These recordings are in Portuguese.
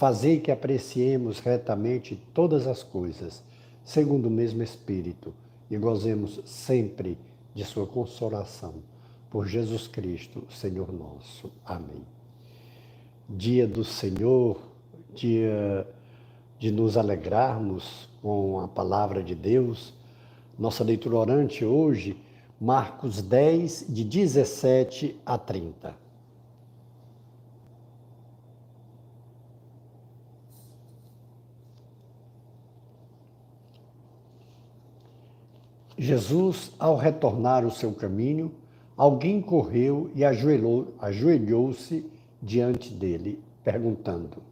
Fazei que apreciemos retamente todas as coisas, segundo o mesmo Espírito, e gozemos sempre de Sua consolação. Por Jesus Cristo, Senhor nosso. Amém. Dia do Senhor, dia de nos alegrarmos com a palavra de Deus. Nossa leitura orante hoje, Marcos 10, de 17 a 30. Jesus, ao retornar o seu caminho, alguém correu e ajoelhou-se diante dele, perguntando: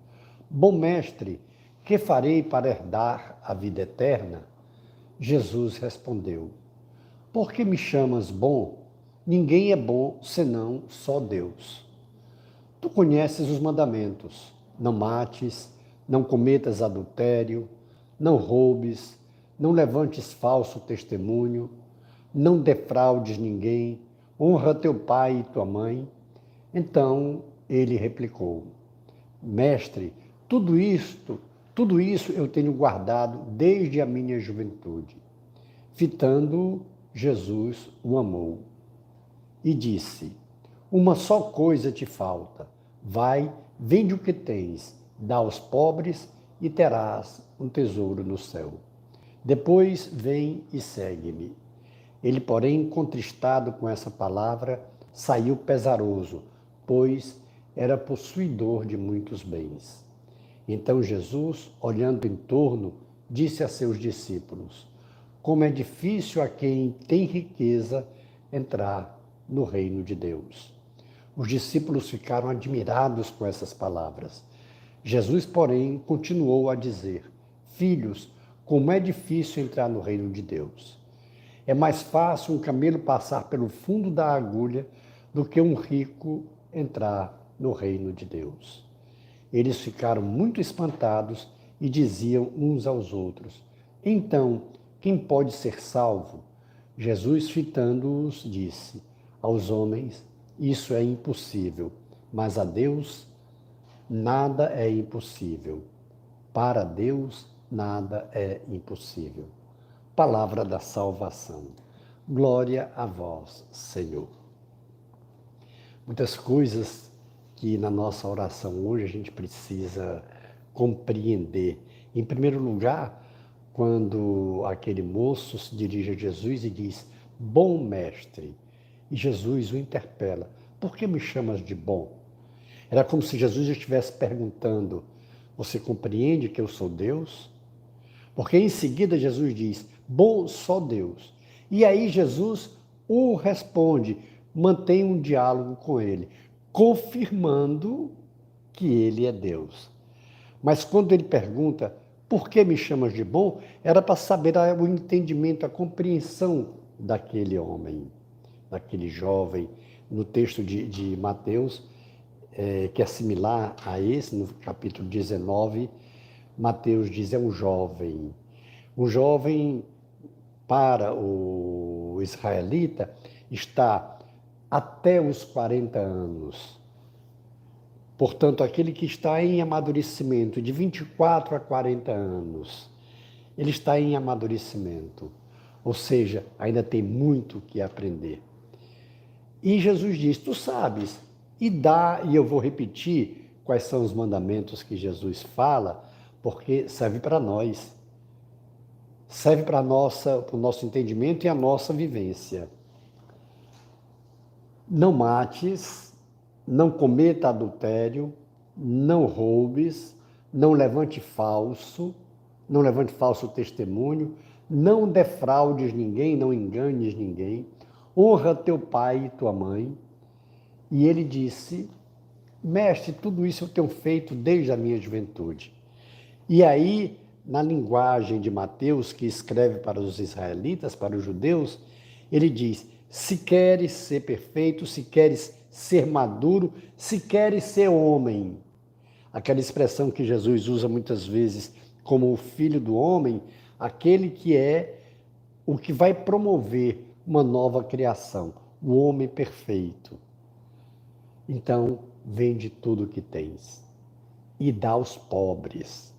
Bom mestre, que farei para herdar a vida eterna? Jesus respondeu: Por que me chamas bom? Ninguém é bom senão só Deus. Tu conheces os mandamentos: não mates, não cometas adultério, não roubes, não levantes falso testemunho, não defraudes ninguém, honra teu pai e tua mãe. Então ele replicou: Mestre, tudo isto, tudo isso eu tenho guardado desde a minha juventude. Fitando, Jesus o amou e disse: Uma só coisa te falta. Vai, vende o que tens, dá aos pobres e terás um tesouro no céu. Depois vem e segue-me. Ele, porém, contristado com essa palavra, saiu pesaroso, pois era possuidor de muitos bens. Então Jesus, olhando em torno, disse a seus discípulos: Como é difícil a quem tem riqueza entrar no reino de Deus. Os discípulos ficaram admirados com essas palavras. Jesus, porém, continuou a dizer: Filhos, como é difícil entrar no reino de Deus. É mais fácil um camelo passar pelo fundo da agulha do que um rico entrar no reino de Deus. Eles ficaram muito espantados e diziam uns aos outros: Então, quem pode ser salvo? Jesus, fitando-os, disse: Aos homens, isso é impossível, mas a Deus, nada é impossível. Para Deus, nada é impossível. Palavra da salvação. Glória a vós, Senhor. Muitas coisas que na nossa oração hoje a gente precisa compreender. Em primeiro lugar, quando aquele moço se dirige a Jesus e diz: Bom mestre, e Jesus o interpela: Por que me chamas de bom? Era como se Jesus estivesse perguntando: Você compreende que eu sou Deus? Porque em seguida Jesus diz: Bom só Deus. E aí Jesus o responde, mantém um diálogo com ele, confirmando que ele é Deus. Mas quando ele pergunta, por que me chamas de bom? Era para saber o entendimento, a compreensão daquele homem, daquele jovem. No texto de, de Mateus, é, que é similar a esse, no capítulo 19, Mateus diz é um jovem. O jovem, para o israelita, está até os 40 anos. Portanto, aquele que está em amadurecimento de 24 a 40 anos, ele está em amadurecimento. Ou seja, ainda tem muito que aprender. E Jesus diz: Tu sabes, e dá, e eu vou repetir quais são os mandamentos que Jesus fala porque serve para nós. Serve para o nosso entendimento e a nossa vivência. Não mates, não cometa adultério, não roubes, não levante falso, não levante falso testemunho, não defraudes ninguém, não enganes ninguém, honra teu pai e tua mãe. E ele disse: Mestre, tudo isso eu tenho feito desde a minha juventude. E aí na linguagem de Mateus, que escreve para os israelitas, para os judeus, ele diz: se queres ser perfeito, se queres ser maduro, se queres ser homem. Aquela expressão que Jesus usa muitas vezes como o filho do homem, aquele que é o que vai promover uma nova criação, o homem perfeito. Então, vende tudo o que tens e dá aos pobres.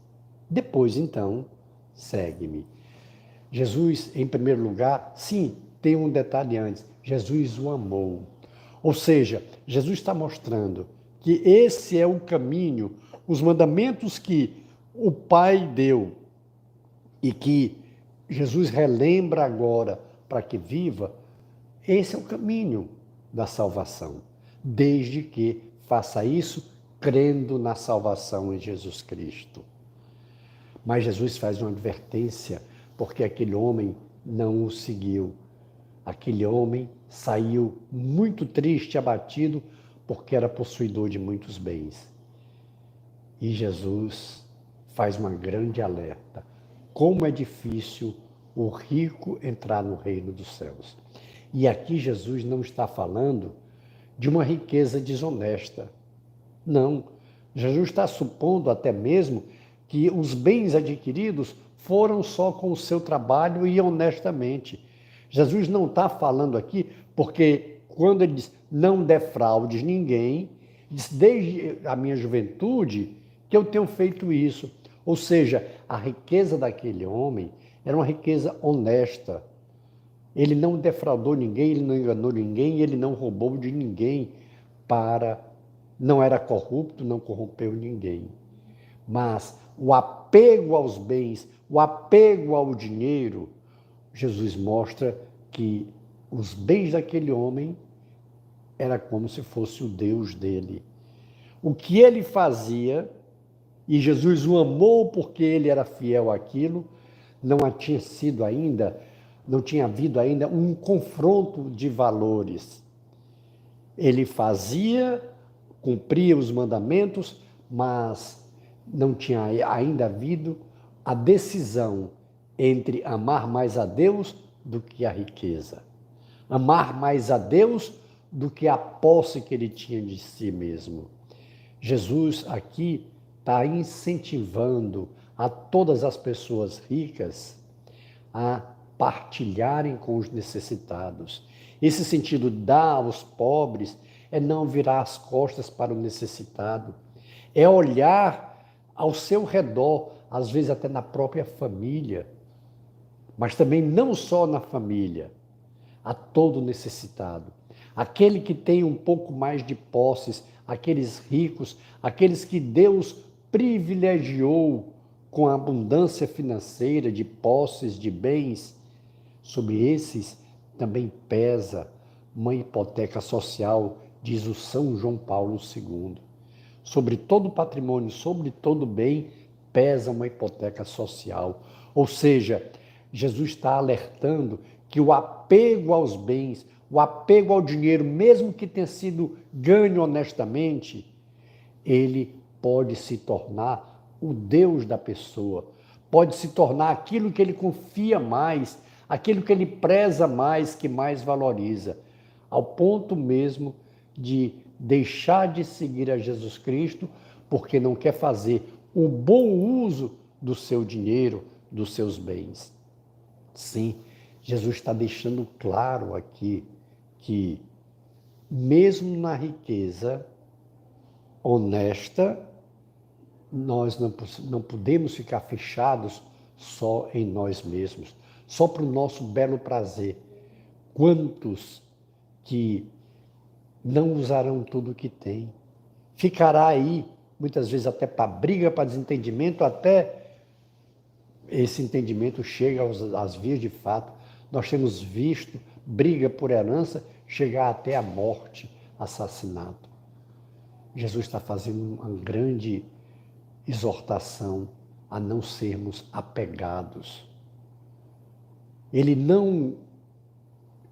Depois, então, segue-me. Jesus, em primeiro lugar, sim, tem um detalhe antes: Jesus o amou. Ou seja, Jesus está mostrando que esse é o caminho, os mandamentos que o Pai deu e que Jesus relembra agora para que viva, esse é o caminho da salvação, desde que faça isso crendo na salvação em Jesus Cristo. Mas Jesus faz uma advertência, porque aquele homem não o seguiu. Aquele homem saiu muito triste, abatido, porque era possuidor de muitos bens. E Jesus faz uma grande alerta. Como é difícil o rico entrar no reino dos céus. E aqui Jesus não está falando de uma riqueza desonesta. Não. Jesus está supondo até mesmo que os bens adquiridos foram só com o seu trabalho e honestamente. Jesus não está falando aqui porque quando ele diz não defraudes ninguém, diz desde a minha juventude que eu tenho feito isso. Ou seja, a riqueza daquele homem era uma riqueza honesta. Ele não defraudou ninguém, ele não enganou ninguém, ele não roubou de ninguém para. Não era corrupto, não corrompeu ninguém. Mas o apego aos bens, o apego ao dinheiro, Jesus mostra que os bens daquele homem era como se fosse o Deus dele. O que ele fazia, e Jesus o amou porque ele era fiel àquilo, não tinha sido ainda, não tinha havido ainda um confronto de valores. Ele fazia, cumpria os mandamentos, mas não tinha ainda havido a decisão entre amar mais a Deus do que a riqueza. Amar mais a Deus do que a posse que ele tinha de si mesmo. Jesus aqui está incentivando a todas as pessoas ricas a partilharem com os necessitados. Esse sentido, dar aos pobres, é não virar as costas para o necessitado, é olhar ao seu redor, às vezes até na própria família, mas também não só na família, a todo necessitado. Aquele que tem um pouco mais de posses, aqueles ricos, aqueles que Deus privilegiou com a abundância financeira de posses, de bens, sobre esses também pesa uma hipoteca social, diz o São João Paulo II. Sobre todo patrimônio, sobre todo bem, pesa uma hipoteca social. Ou seja, Jesus está alertando que o apego aos bens, o apego ao dinheiro, mesmo que tenha sido ganho honestamente, ele pode se tornar o Deus da pessoa. Pode se tornar aquilo que ele confia mais, aquilo que ele preza mais, que mais valoriza, ao ponto mesmo de deixar de seguir a Jesus Cristo porque não quer fazer o bom uso do seu dinheiro, dos seus bens. Sim, Jesus está deixando claro aqui que, mesmo na riqueza honesta, nós não, não podemos ficar fechados só em nós mesmos, só para o nosso belo prazer. Quantos que não usarão tudo o que têm? Ficará aí, muitas vezes até para briga, para desentendimento, até esse entendimento chega aos, às vias de fato. Nós temos visto briga por herança chegar até a morte, assassinato. Jesus está fazendo uma grande exortação a não sermos apegados. Ele não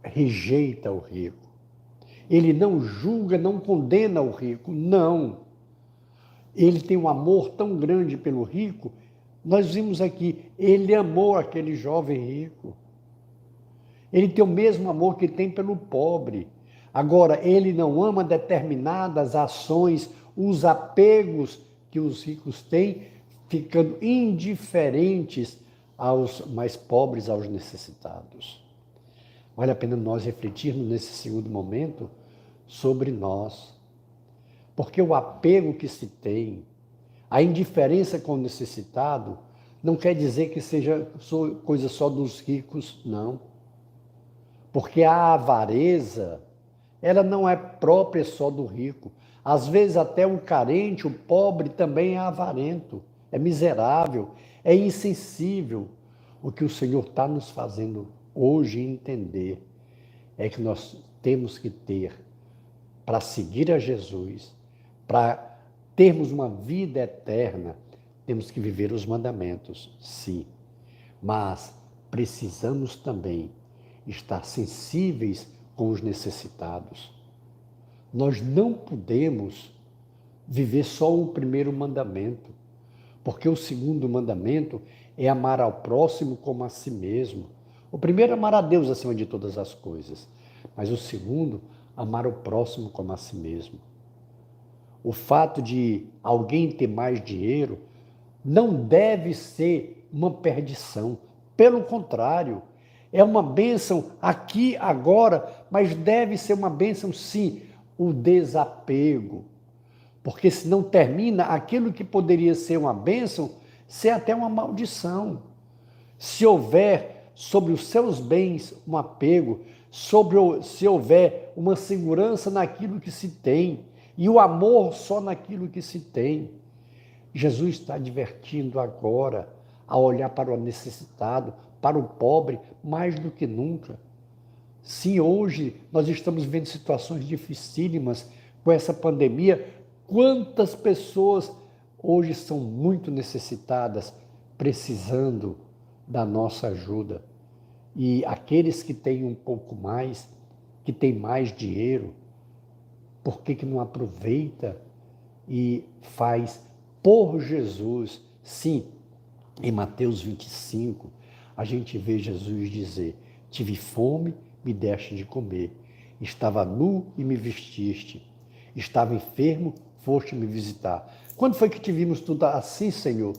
rejeita o rico. Ele não julga, não condena o rico. Não. Ele tem um amor tão grande pelo rico, Nós vimos aqui, ele amou aquele jovem rico. Ele tem o mesmo amor que tem pelo pobre. Agora, ele não ama determinadas ações, os apegos que os ricos têm, ficando indiferentes aos mais pobres, aos necessitados. Vale a pena nós refletirmos nesse segundo momento sobre nós. Porque o apego que se tem, a indiferença com o necessitado, não quer dizer que seja coisa só dos ricos, não. Porque a avareza, ela não é própria só do rico. Às vezes até o carente, o pobre também é avarento, é miserável, é insensível. O que o Senhor está nos fazendo hoje entender é que nós temos que ter, para seguir a Jesus, para termos uma vida eterna, temos que viver os mandamentos, sim. Mas precisamos também estar sensíveis com os necessitados. Nós não podemos viver só o primeiro mandamento, porque o segundo mandamento é amar ao próximo como a si mesmo. O primeiro é amar a Deus acima de todas as coisas, mas o segundo, amar o próximo como a si mesmo. O fato de alguém ter mais dinheiro não deve ser uma perdição. Pelo contrário, é uma bênção aqui, agora, mas deve ser uma bênção, sim, o desapego. Porque senão termina aquilo que poderia ser uma bênção, ser até uma maldição. Se houver sobre os seus bens um apego, sobre se houver uma segurança naquilo que se tem e o amor só naquilo que se tem. Jesus está advertindo agora a olhar para o necessitado, para o pobre, mais do que nunca. Sim, hoje nós estamos vivendo situações dificílimas com essa pandemia. Quantas pessoas hoje são muito necessitadas, precisando da nossa ajuda. E aqueles que têm um pouco mais, que têm mais dinheiro, por que, que não aproveita e faz por Jesus? Sim, em Mateus 25, a gente vê Jesus dizer: Tive fome, me deste de comer. Estava nu e me vestiste. Estava enfermo, foste me visitar. Quando foi que te vimos tudo assim, Senhor?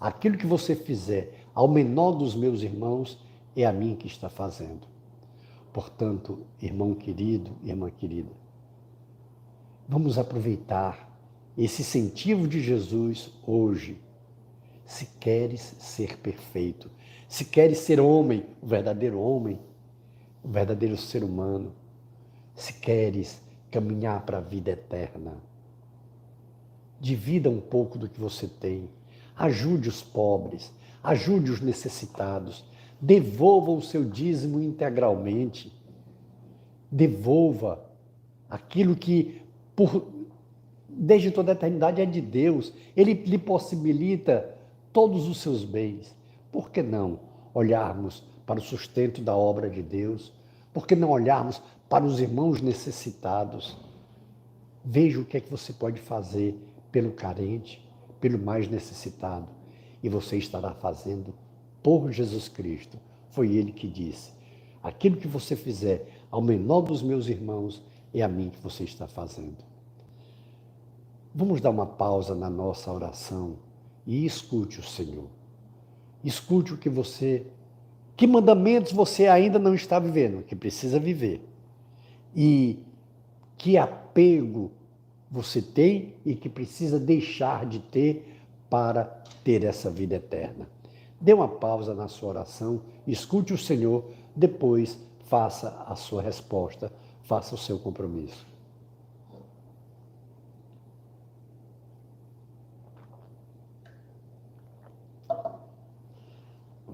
Aquilo que você fizer ao menor dos meus irmãos, é a mim que está fazendo. Portanto, irmão querido, irmã querida, Vamos aproveitar esse incentivo de Jesus hoje. Se queres ser perfeito, se queres ser homem, o verdadeiro homem, o verdadeiro ser humano, se queres caminhar para a vida eterna, divida um pouco do que você tem, ajude os pobres, ajude os necessitados, devolva o seu dízimo integralmente, devolva aquilo que por, desde toda a eternidade é de Deus. Ele lhe possibilita todos os seus bens. Por que não olharmos para o sustento da obra de Deus? Por que não olharmos para os irmãos necessitados? Veja o que é que você pode fazer pelo carente, pelo mais necessitado. E você estará fazendo por Jesus Cristo. Foi Ele que disse: Aquilo que você fizer ao menor dos meus irmãos, é a mim que você está fazendo. Vamos dar uma pausa na nossa oração e escute o Senhor. Escute o que você, que mandamentos você ainda não está vivendo, que precisa viver. E que apego você tem e que precisa deixar de ter para ter essa vida eterna. Dê uma pausa na sua oração, escute o Senhor, depois faça a sua resposta, faça o seu compromisso.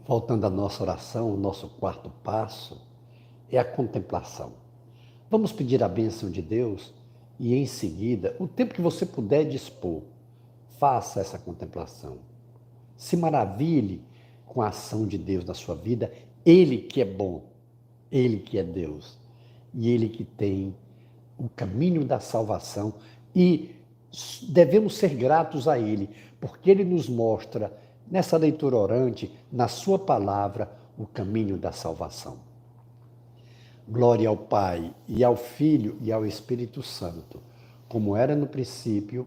voltando à nossa oração, o nosso quarto passo é a contemplação. Vamos pedir a bênção de Deus e em seguida, o tempo que você puder dispor, faça essa contemplação. Se maravilhe com a ação de Deus na sua vida, Ele que é bom, Ele que é Deus e Ele que tem o caminho da salvação e devemos ser gratos a Ele, porque Ele nos mostra nessa leitura orante, na Sua palavra, o caminho da salvação. Glória ao Pai, e ao Filho, e ao Espírito Santo, como era no princípio,